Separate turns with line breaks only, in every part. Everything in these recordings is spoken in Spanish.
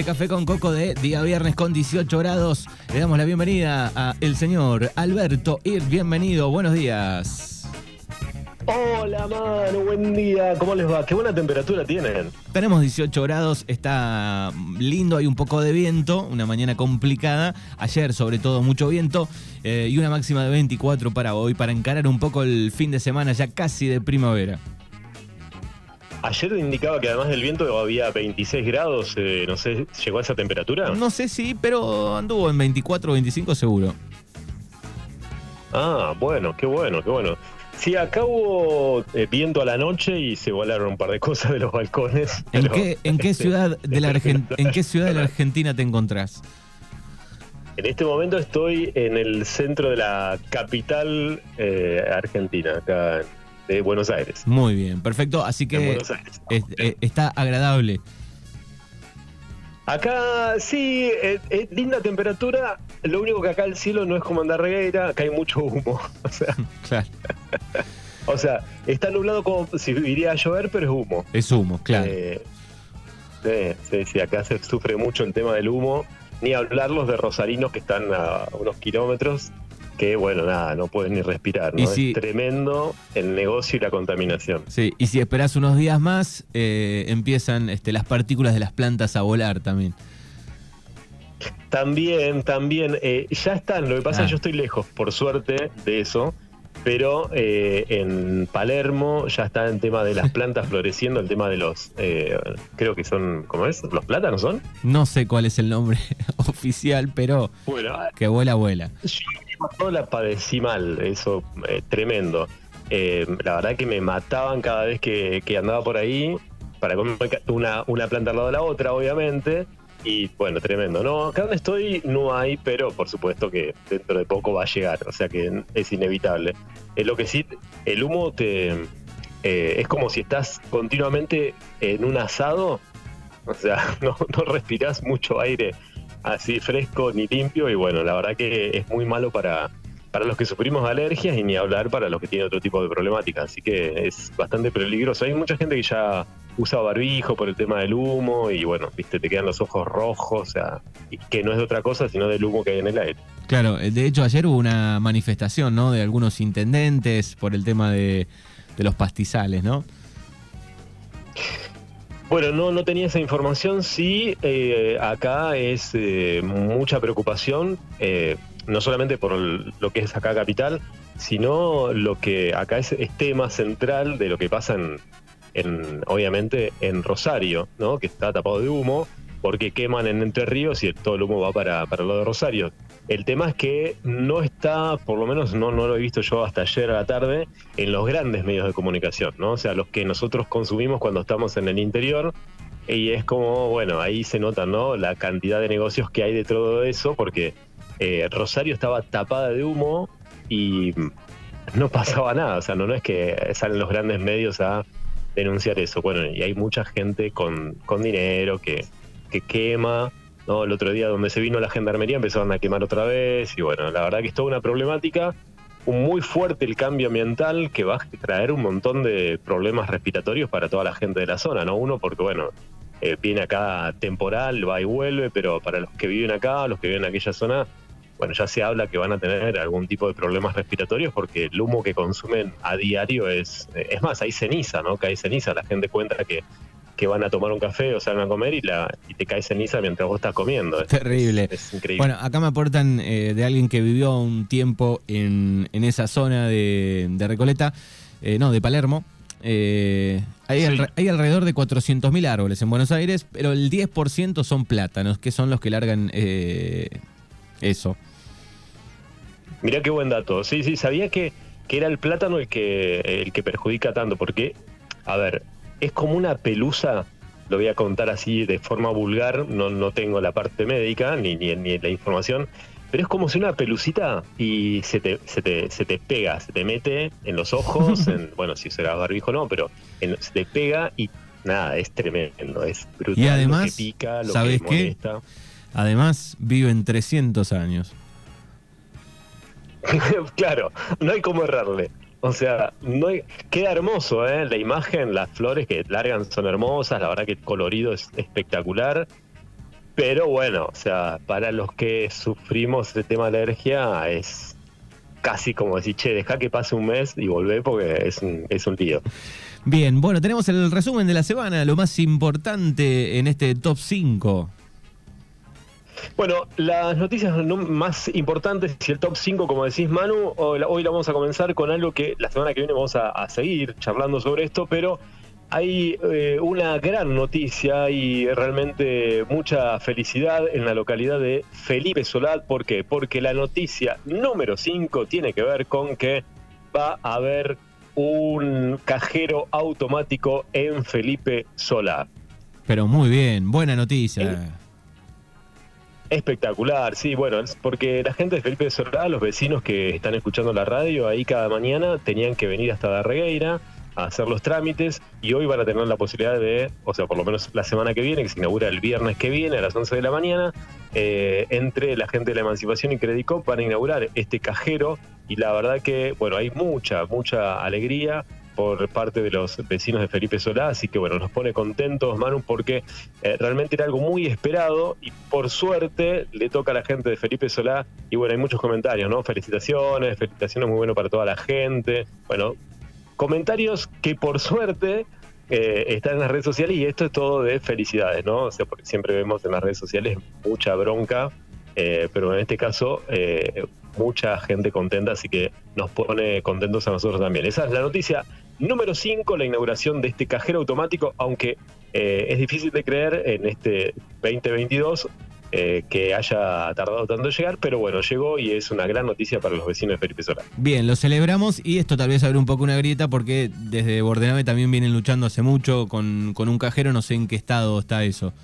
este café con coco de día viernes con 18 grados. Le damos la bienvenida a el señor Alberto Ir. Bienvenido, buenos días.
Hola, mano, buen día. ¿Cómo les va? Qué buena temperatura tienen.
Tenemos 18 grados, está lindo, hay un poco de viento, una mañana complicada. Ayer, sobre todo, mucho viento eh, y una máxima de 24 para hoy, para encarar un poco el fin de semana ya casi de primavera.
Ayer indicaba que además del viento había 26 grados, eh, no sé, ¿llegó a esa temperatura?
No sé si, pero anduvo en 24 o 25 seguro.
Ah, bueno, qué bueno, qué bueno. Sí, acá hubo eh, viento a la noche y se volaron un par de cosas de los balcones.
¿En, qué, en qué, ciudad de la ¿En qué ciudad de la Argentina te encontrás?
En este momento estoy en el centro de la capital eh, argentina, acá en de Buenos Aires.
Muy bien, perfecto. Así que eh, está agradable.
Acá sí, es, linda temperatura. Lo único que acá el cielo no es como en Darregueira, acá hay mucho humo. O sea, claro. o sea, está nublado como si iría a llover, pero es humo.
Es humo, claro. Eh,
sí, sí, sí, acá se sufre mucho el tema del humo. Ni hablar los de rosarinos que están a unos kilómetros que bueno, nada, no puedes ni respirar, ¿no? es tremendo el negocio y la contaminación.
Sí, y si esperás unos días más, eh, empiezan este, las partículas de las plantas a volar también.
También, también, eh, ya están, lo que pasa es que ah. yo estoy lejos, por suerte, de eso, pero eh, en Palermo ya está el tema de las plantas floreciendo, el tema de los, creo que son, ¿cómo es? ¿Los plátanos son?
No sé cuál es el nombre oficial, pero bueno, que vuela, vuela
yo la padecí mal, eso eh, tremendo. Eh, la verdad que me mataban cada vez que, andaba por ahí, para comer una, una planta al lado de la otra, obviamente. Y bueno, tremendo. No, acá donde estoy no hay, pero por supuesto que dentro de poco va a llegar, o sea que es inevitable. Es lo que sí, el humo te eh, es como si estás continuamente en un asado, o sea, no, no respiras mucho aire así fresco ni limpio y bueno, la verdad que es muy malo para, para los que sufrimos alergias y ni hablar para los que tienen otro tipo de problemática, así que es bastante peligroso. Hay mucha gente que ya usa barbijo por el tema del humo y bueno, viste, te quedan los ojos rojos, o sea, que no es de otra cosa sino del humo que hay en el aire.
Claro, de hecho ayer hubo una manifestación, ¿no? De algunos intendentes por el tema de, de los pastizales, ¿no?
Bueno, no, no tenía esa información. Sí, eh, acá es eh, mucha preocupación, eh, no solamente por lo que es acá capital, sino lo que acá es, tema central de lo que pasa en, obviamente, en Rosario, ¿no? Que está tapado de humo, porque queman en Entre Ríos y todo el humo va para, para lo de Rosario. El tema es que no está, por lo menos no, no lo he visto yo hasta ayer a la tarde, en los grandes medios de comunicación, ¿no? O sea, los que nosotros consumimos cuando estamos en el interior. Y es como, bueno, ahí se nota, ¿no? La cantidad de negocios que hay de todo eso, porque eh, Rosario estaba tapada de humo y no pasaba nada. O sea, no, no es que salen los grandes medios a denunciar eso. Bueno, y hay mucha gente con, con dinero que, que quema ¿no? El otro día donde se vino la gendarmería empezaron a quemar otra vez y bueno, la verdad que es toda una problemática, muy fuerte el cambio ambiental que va a traer un montón de problemas respiratorios para toda la gente de la zona, ¿no? Uno porque bueno, eh, viene acá temporal, va y vuelve, pero para los que viven acá, los que viven en aquella zona, bueno, ya se habla que van a tener algún tipo de problemas respiratorios porque el humo que consumen a diario es, es más, hay ceniza, ¿no? Que hay ceniza, la gente cuenta que que van a tomar un café o salen a comer y, la, y te cae ceniza mientras vos estás comiendo.
Terrible. Es, increíble. Bueno, acá me aportan eh, de alguien que vivió un tiempo en, esa zona de, Recoleta, eh, no, de Palermo. Eh, hay, hay, alrededor de 400.000 árboles en Buenos Aires, pero el 10% son plátanos, que son los que largan eso.
Mirá qué buen dato. Sí, sí, sabía que, que era el plátano el que, el que perjudica tanto, porque, a ver, es como una pelusa, lo voy a contar así de forma vulgar, no, no tengo la parte médica ni, ni, ni la información, pero es como si una pelucita y se te, se te, se te pega, se te mete en los ojos, en, bueno, si será barbijo no, pero se te pega y nada, es tremendo, es brutal.
Y además, lo que pica, lo ¿sabes qué? Además, viven 300 años.
claro, no hay cómo errarle. O sea, no queda hermoso, ¿eh? La imagen, las flores que largan son hermosas, la verdad que el colorido es espectacular. Pero bueno, o sea, para los que sufrimos el tema de alergia es casi como decir, che, deja que pase un mes y volvé porque es un, es un lío.
Bien, bueno, tenemos el resumen de la semana, lo más importante en este top 5.
Bueno, las noticias más importantes y el top 5, como decís Manu, hoy la vamos a comenzar con algo que la semana que viene vamos a, seguir charlando sobre esto, pero hay eh, una gran noticia y realmente mucha felicidad en la localidad de Felipe Solá. ¿Por qué? Porque la noticia número 5 tiene que ver con que va a haber un cajero automático en Felipe Solá.
Pero muy bien, buena noticia.
Espectacular, sí, bueno, porque la gente de Felipe Solá, los vecinos que están escuchando la radio ahí cada mañana, tenían que venir hasta Darregueira a hacer los trámites y hoy van a tener la posibilidad de, o sea, por lo menos la semana que viene, que se inaugura el viernes que viene a las 11 de la mañana, eh, entre la gente de la Emancipación y Credicop van a inaugurar este cajero y la verdad que, bueno, hay mucha, mucha alegría por parte de los vecinos de Felipe Solá, así que bueno, nos pone contentos Manu porque eh, realmente era algo muy esperado y por suerte le toca a la gente de Felipe Solá y bueno, hay muchos comentarios, ¿no? Felicitaciones, felicitaciones muy bueno para toda la gente, bueno, comentarios que por suerte eh, están en las redes sociales y esto es todo de felicidades, ¿no? O sea, porque siempre vemos en las redes sociales mucha bronca, eh, pero en este caso mucha gente contenta, así que nos pone contentos a nosotros también. Esa es la noticia Número 5, la inauguración de este cajero automático, aunque eh, es difícil de creer en este 2022 eh, que haya tardado tanto en llegar, pero bueno, llegó y es una gran noticia para los vecinos de Felipe Solá.
Bien, lo celebramos y esto tal vez abre un poco una grieta porque desde Bordenave también vienen luchando hace mucho con, con un cajero, no sé en qué estado está eso.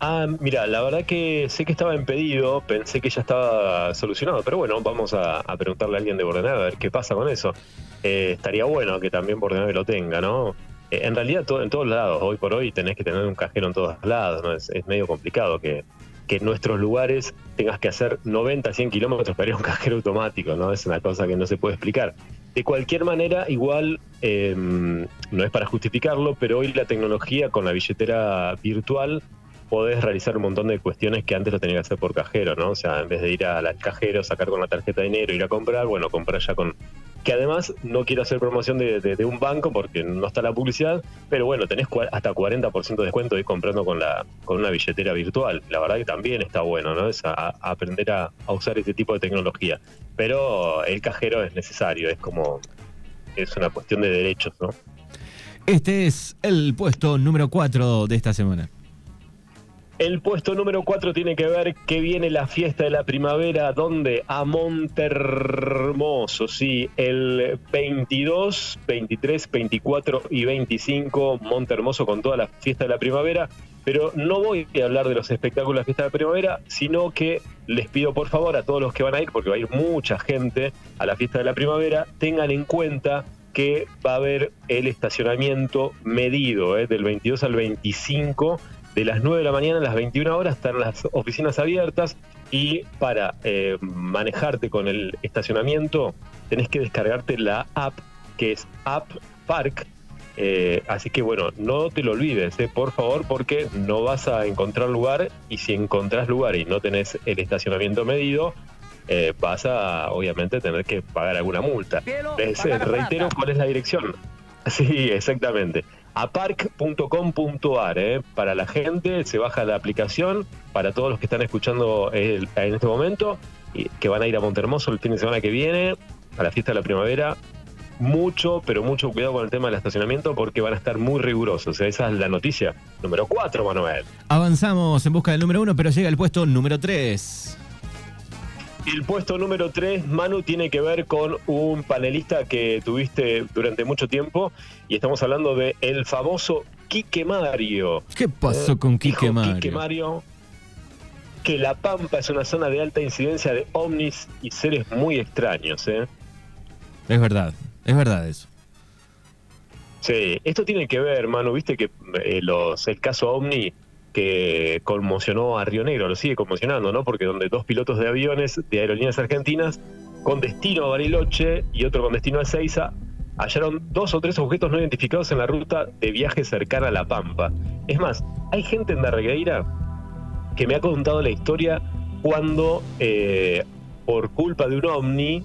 Ah, mira, la verdad que sé que estaba impedido, pensé que ya estaba solucionado, pero bueno, vamos a, preguntarle a alguien de Bordenave a ver qué pasa con eso. Eh, estaría bueno que también Bordenave lo tenga, ¿no? Eh, en realidad en todos lados, hoy por hoy tenés que tener un cajero en todos lados, ¿no? Es, medio complicado que, en nuestros lugares tengas que hacer 90, 100 kilómetros para ir a un cajero automático, ¿no? Es una cosa que no se puede explicar. De cualquier manera, igual, em, no es para justificarlo, pero hoy la tecnología con la billetera virtual podés realizar un montón de cuestiones que antes lo tenía que hacer por cajero, ¿no? O sea, en vez de ir al cajero, sacar con la tarjeta de dinero, ir a comprar, bueno, comprar ya con... Que además no quiero hacer promoción de, un banco porque no está la publicidad, pero bueno, tenés hasta 40% de descuento ir comprando con, la, con una billetera virtual. La verdad que también está bueno, ¿no? Es aprender a, a usar este tipo de tecnología. Pero el cajero es necesario, es como... Es una cuestión de derechos, ¿no?
Este es el puesto número 4 de esta semana.
El puesto número 4 tiene que ver que viene la fiesta de la primavera, donde a Montermoso, sí, el 22, 23, 24 y 25, Montermoso con toda la fiesta de la primavera. Pero no voy a hablar de los espectáculos de la fiesta de la primavera, sino que les pido por favor a todos los que van a ir, porque va a ir mucha gente a la fiesta de la primavera, tengan en cuenta que va a haber el estacionamiento medido, ¿eh? del 22 al 25 de las 9 de la mañana a las 21 horas están las oficinas abiertas y para eh, manejarte con el estacionamiento tenés que descargarte la app que es App Park. Eh, así que bueno, no te lo olvides, por favor, porque no vas a encontrar lugar y si encontrás lugar y no tenés el estacionamiento medido, vas a obviamente tener que pagar alguna multa. Les reitero cuál es la dirección. Sí, exactamente aparc.com.ar eh, para la gente, se baja la aplicación para todos los que están escuchando en este momento y que van a ir a Montermoso el fin de semana que viene a la fiesta de la primavera. Mucho, pero mucho cuidado con el tema del estacionamiento porque van a estar muy rigurosos. Esa es la noticia número 4, Manuel.
Avanzamos en busca del número 1, pero llega el puesto número 3.
El puesto número 3, Manu, tiene que ver con un panelista que tuviste durante mucho tiempo y estamos hablando de el famoso Quique Mario.
¿Qué pasó con Quique Mario?
Quique Mario que La Pampa es una zona de alta incidencia de ovnis y seres muy extraños. ¿eh?
Es verdad, es verdad eso.
Sí, esto tiene que ver, Manu, viste que eh, los, el caso ovni que conmocionó a Río Negro, lo sigue conmocionando, ¿no? Porque donde dos pilotos de aviones de aerolíneas argentinas con destino a Bariloche y otro con destino a Ezeiza hallaron dos o tres objetos no identificados en la ruta de viaje cercana a La Pampa. Es más, hay gente en Darregueira que me ha contado la historia cuando, eh, por culpa de un ovni,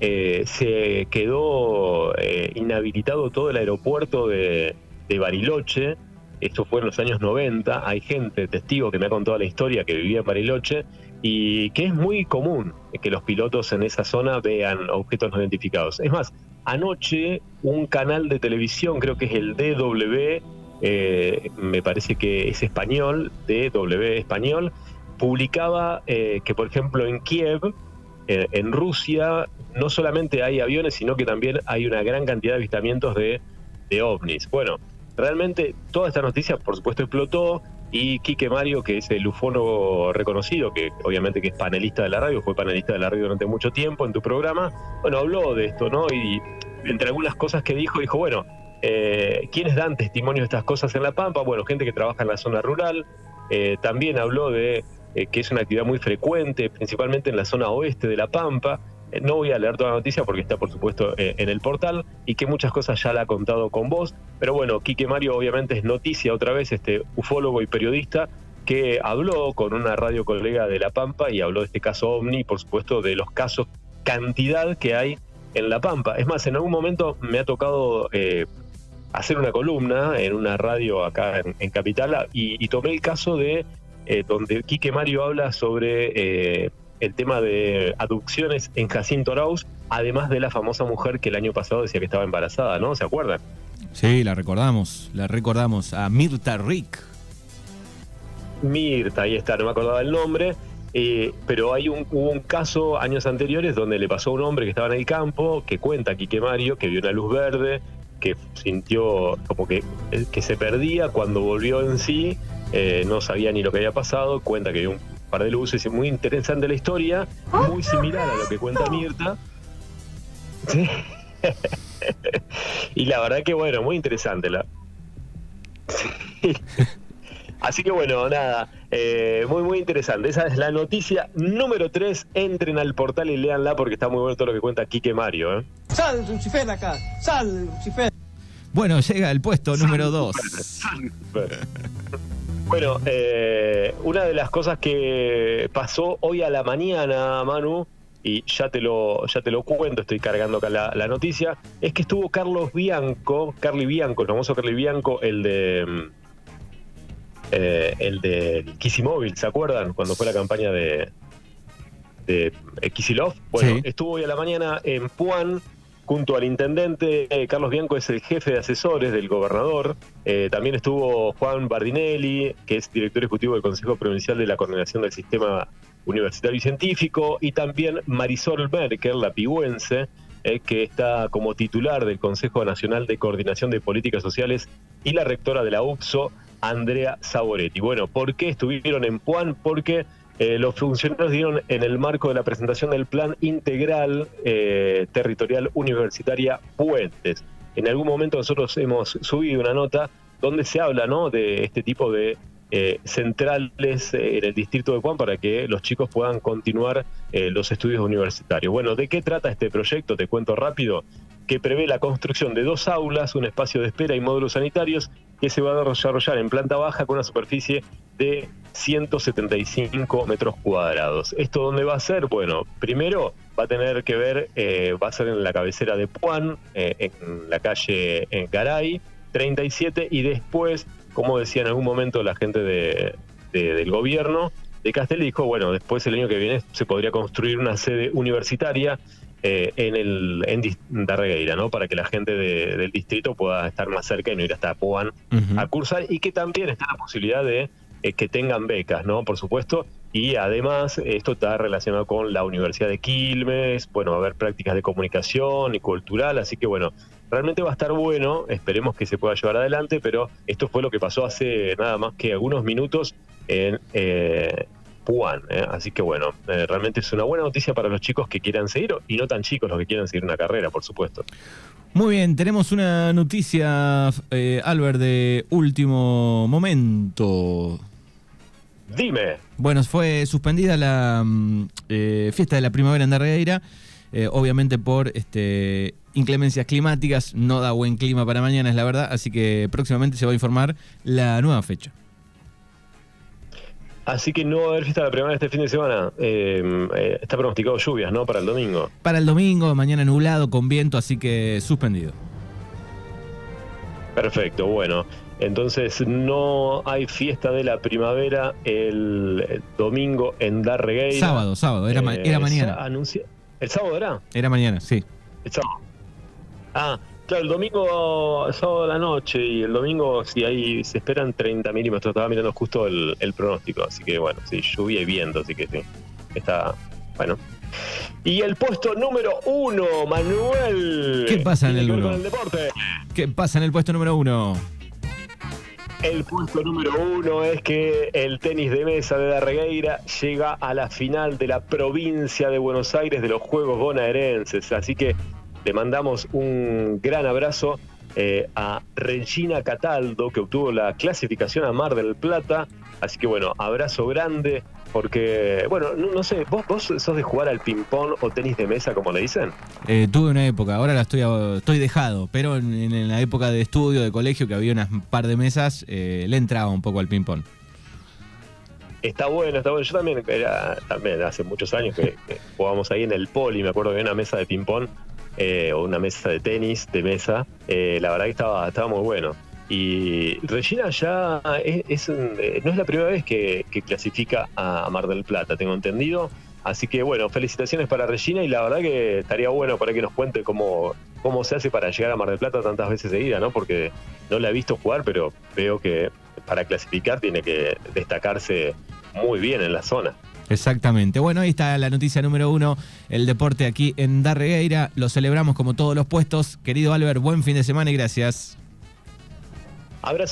eh, se quedó eh, inhabilitado todo el aeropuerto de, de, Bariloche. Esto fue en los años 90. Hay gente, testigo, que me ha contado la historia que vivía en Bariloche y que es muy común que los pilotos en esa zona vean objetos no identificados. Es más, anoche un canal de televisión, creo que es el DW, eh, me parece que es español, DW español, publicaba eh, que, por ejemplo, en Kiev, eh, en Rusia, no solamente hay aviones, sino que también hay una gran cantidad de avistamientos de, de ovnis. Bueno, realmente toda esta noticia, por supuesto, explotó y Quique Mario, que es el ufólogo reconocido, que obviamente que es panelista de la radio, fue panelista de la radio durante mucho tiempo en tu programa, bueno, habló de esto, ¿no? Y entre algunas cosas que dijo, dijo, bueno, eh, ¿quiénes dan testimonio de estas cosas en La Pampa? Bueno, gente que trabaja en la zona rural, eh, también habló de eh, que es una actividad muy frecuente, principalmente en la zona oeste de La Pampa, no voy a leer toda la noticia porque está, por supuesto, eh, en el portal y que muchas cosas ya la ha contado con vos. Pero bueno, Quique Mario obviamente es noticia otra vez, este ufólogo y periodista que habló con una radio colega de La Pampa y habló de este caso OVNI por supuesto, de los casos, cantidad que hay en La Pampa. Es más, en algún momento me ha tocado eh, hacer una columna en una radio acá en, Capital y, tomé el caso de donde Quique Mario habla sobre el tema de aducciones en Jacinto Arauz, además de la famosa mujer que el año pasado decía que estaba embarazada, ¿no? ¿Se acuerdan?
Sí, la recordamos, la recordamos, a Mirta Rick.
Mirta, ahí está, no me acordaba el nombre, eh, pero hay un, hubo un caso años anteriores donde le pasó a un hombre que estaba en el campo, que cuenta Quique Mario, que vio una luz verde, que sintió como que, que se perdía, cuando volvió en sí, eh, no sabía ni lo que había pasado, cuenta que vio un par de luces, muy interesante la historia, muy similar a lo que cuenta Mirta. y la verdad que bueno, muy interesante la. Así que bueno, nada, eh, muy muy interesante. Esa es la noticia número 3. Entren al portal y léanla porque está muy bueno todo lo que cuenta Quique Mario. ¿eh?
Sal, Lucifer acá, sal, Lucifer. Bueno, llega el puesto número 2.
Bueno, eh, una de las cosas que pasó hoy a la mañana, Manu, y ya te lo, ya te lo cuento, estoy cargando acá la, noticia, es que estuvo Carlos Bianco, Carly Bianco, el famoso Carly Bianco, el de eh, el de Kisimóvil, ¿se acuerdan? Cuando fue la campaña de, de Kisilov. Bueno, estuvo hoy a la mañana en Puan Junto al intendente, eh, Carlos Bianco es el jefe de asesores del gobernador. Eh, también estuvo Juan Bardinelli, que es director ejecutivo del Consejo Provincial de la Coordinación del Sistema Universitario y Científico. Y también Marisol Merkel, la pigüense, eh, que está como titular del Consejo Nacional de Coordinación de Políticas Sociales y la rectora de la UPSO, Andrea Saboretti. Bueno, ¿por qué estuvieron en Puan? Porque eh, los funcionarios dieron en el marco de la presentación del Plan Integral eh, Territorial Universitaria Puentes. En algún momento nosotros hemos subido una nota donde se habla ¿no? de este tipo de eh, centrales en el distrito de Juan para que los chicos puedan continuar los estudios universitarios. Bueno, ¿de qué trata este proyecto? Te cuento rápido que prevé la construcción de dos aulas, un espacio de espera y módulos sanitarios que se va a desarrollar en planta baja con una superficie de 175 metros cuadrados. ¿Esto dónde va a ser? Bueno, primero va a tener que ver, eh, va a ser en la cabecera de Puan, eh, en la calle en Garay, 37, y después, como decía en algún momento la gente de, del gobierno de Castel, dijo, bueno, después el año que viene se podría construir una sede universitaria eh, en el en Darregueira, ¿no? Para que la gente del distrito pueda estar más cerca y no ir hasta Puan a cursar y que también está la posibilidad de eh, que tengan becas, ¿no? Por supuesto. Y además, esto está relacionado con la Universidad de Quilmes, bueno, va a haber prácticas de comunicación y cultural, así que bueno, realmente va a estar bueno, esperemos que se pueda llevar adelante, pero esto fue lo que pasó hace nada más que algunos minutos en eh, Puan, ¿eh? así que bueno, realmente es una buena noticia para los chicos que quieran seguir, y no tan chicos los que quieran seguir una carrera, por supuesto.
Muy bien, tenemos una noticia, Albert, de último momento.
Dime.
Bueno, fue suspendida la mm, eh, fiesta de la primavera en Darreira, eh, obviamente por este inclemencias climáticas, no da buen clima para mañana, es la verdad, así que próximamente se va a informar la nueva fecha.
Así que no va a haber fiesta de la primavera este fin de semana. Em, eh, está pronosticado lluvias, ¿no? Para el domingo.
Para el domingo, mañana nublado, con viento, así que suspendido.
Perfecto, bueno. Entonces no hay fiesta de la primavera el, domingo en Darregueira.
Sábado, sábado, era, era eh, mañana.
¿El sábado era?
Era mañana, sí.
El sábado. Ah, Claro, el domingo, sábado de la noche y el domingo, sí, ahí se esperan 30 milímetros. Estaba mirando justo el, pronóstico, así que bueno, sí, lluvia y viento, así que sí. Está, bueno. Y el puesto número uno, Manuel.
¿Qué pasa en el uno? ¿Qué pasa en el puesto número uno?
El puesto número uno es que el tenis de mesa de Darregueira llega a la final de la provincia de Buenos Aires de los Juegos Bonaerenses. Así que le mandamos un gran abrazo eh, a Regina Cataldo, que obtuvo la clasificación a Mar del Plata. Así que bueno, abrazo grande, porque, bueno, no, sé, ¿vos, ¿vos sos de jugar al ping-pong o tenis de mesa, como le dicen?
Eh, tuve una época, ahora la estoy, estoy dejado, pero en, la época de estudio, de colegio, que había unas par de mesas, eh, le entraba un poco al ping-pong.
Está bueno, está bueno. Yo también, era, también hace muchos años que, que jugábamos ahí en el poli, me acuerdo que había una mesa de ping-pong eh, o una mesa de tenis de mesa, eh, la verdad que estaba, estaba muy bueno. Y Regina ya es, eh, no es la primera vez que, clasifica a Mar del Plata, tengo entendido. Así que bueno, felicitaciones para Regina y la verdad que estaría bueno para que nos cuente cómo, cómo se hace para llegar a Mar del Plata tantas veces seguida, ¿no? Porque no la he visto jugar, pero veo que para clasificar tiene que destacarse muy bien en la zona.
Exactamente. Bueno, ahí está la noticia número uno, el deporte aquí en Darregueira. Lo celebramos como todos los puestos. Querido Albert, buen fin de semana y gracias.
Abrazo.